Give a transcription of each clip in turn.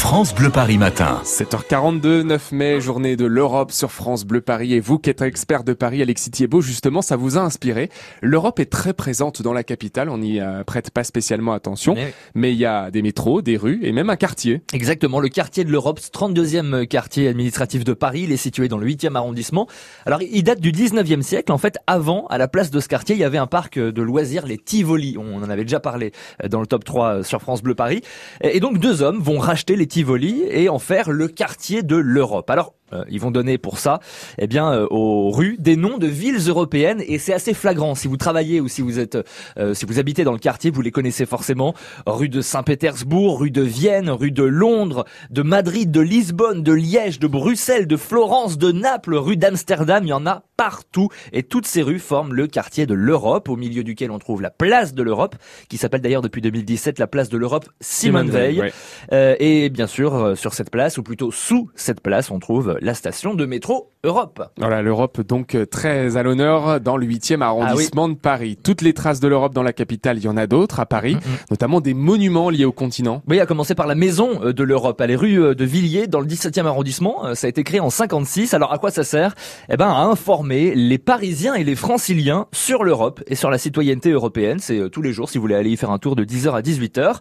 France Bleu Paris matin. 7h42, 9 mai, journée de l'Europe sur France Bleu Paris. Et vous qui êtes expert de Paris, Alexis Thiebaud, justement, ça vous a inspiré. L'Europe est très présente dans la capitale, on n'y euh, prête pas spécialement attention. Mais il y a des métros, des rues et même un quartier. Exactement, le quartier de l'Europe, 32e quartier administratif de Paris, il est situé dans le 8e arrondissement. Alors il date du 19e siècle, en fait avant, à la place de ce quartier, il y avait un parc de loisirs, les Tivoli. On en avait déjà parlé euh, dans le top 3 euh, sur France Bleu Paris. Et donc deux hommes vont racheter les Tivoli et en faire le quartier de l'Europe. Alors euh, ils vont donner pour ça, eh bien, euh, aux rues des noms de villes européennes et c'est assez flagrant. Si vous travaillez ou si vous êtes, euh, si vous habitez dans le quartier, vous les connaissez forcément. Rue de Saint-Pétersbourg, rue de Vienne, rue de Londres, de Madrid, de Lisbonne, de Liège, de Bruxelles, de Florence, de Naples, rue d'Amsterdam. Il y en a partout et toutes ces rues forment le quartier de l'Europe, au milieu duquel on trouve la place de l'Europe, qui s'appelle d'ailleurs depuis 2017 la place de l'Europe Simone Veil. et bien sûr, sur cette place, ou plutôt sous cette place, on trouve la station de métro Europe. Voilà, l'Europe donc euh, très à l'honneur dans le 8e arrondissement ah de Paris. Toutes les traces de l'Europe dans la capitale, il y en a d'autres à Paris, mm, mm. notamment des monuments liés au continent. Oui, à commencer par la maison euh, de l'Europe, à les rues euh, de Villiers dans le 17e arrondissement. Ça a été créé en 56. Alors à quoi ça sert? Eh ben à informer les Parisiens et les Franciliens sur l'Europe et sur la citoyenneté européenne. C'est tous les jours si vous voulez aller y faire un tour de 10h à 18h.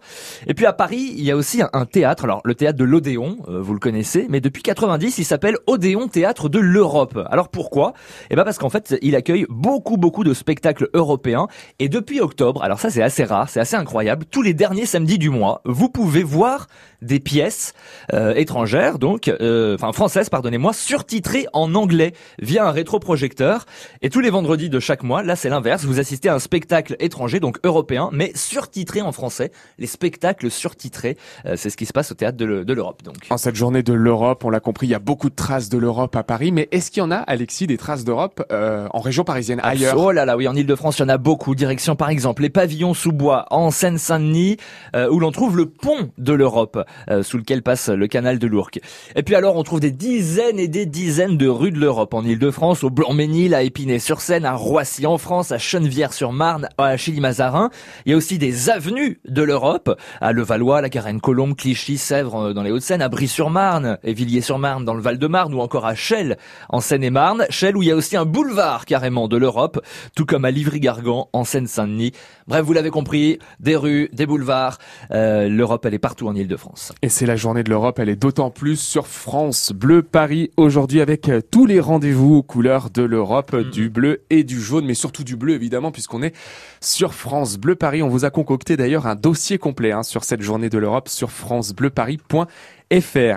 Et puis à Paris, il y a aussi un, théâtre. Alors le théâtre de l'Odéon, vous le connaissez, mais depuis 90, il s'appelle Odéon Théâtre de l'Europe. Alors pourquoi? Eh ben parce qu'en fait, il accueille beaucoup beaucoup de spectacles européens et depuis octobre, alors ça c'est assez rare, c'est assez incroyable, tous les derniers samedis du mois, vous pouvez voir des pièces euh, étrangères, donc euh, enfin françaises, pardonnez-moi, surtitrées en anglais via un rétroprojecteur. Et tous les vendredis de chaque mois, là c'est l'inverse, vous assistez à un spectacle étranger, donc européen, mais surtitré en français. Les spectacles surtitrés, euh, c'est ce qui se passe au théâtre de l'Europe. Donc en cette journée de l'Europe, on l'a compris, il y a beaucoup de traces de l'Europe à Paris, est-ce qu'il y en a, Alexis, des traces d'Europe en région parisienne ailleurs Oh là là, oui, en Ile-de-France, il y en a beaucoup. Direction par exemple les pavillons sous bois en Seine-Saint-Denis, où l'on trouve le pont de l'Europe. Euh, sous lequel passe le canal de l'Ourcq. Et puis alors on trouve des dizaines et des dizaines de rues de l'Europe en Ile-de-France, au Blanc-Ménil, à Épinay-sur-Seine, à Roissy en France, à Chenevière-sur-Marne, à Chilly-Mazarin. Il y a aussi des avenues de l'Europe, à Levallois, la Garenne-Colombe, Clichy, Sèvres euh, dans les Hauts-de-Seine, à Brie-sur-Marne, et Villiers-sur-Marne dans le Val-de-Marne ou encore à Chelles en Seine-et-Marne. Chelles où il y a aussi un boulevard carrément de l'Europe, tout comme à Livry-Gargan en Seine-Saint-Denis. Bref, vous l'avez compris, des rues, des boulevards. Euh, L'Europe, elle est partout en Ile-de-France. Et c'est la journée de l'Europe, elle est d'autant plus sur France Bleu Paris aujourd'hui avec euh, tous les rendez-vous aux couleurs de l'Europe, mm. du bleu et du jaune, mais surtout du bleu évidemment puisqu'on est sur France Bleu Paris. On vous a concocté d'ailleurs un dossier complet hein, sur cette journée de l'Europe sur francebleuparis.fr.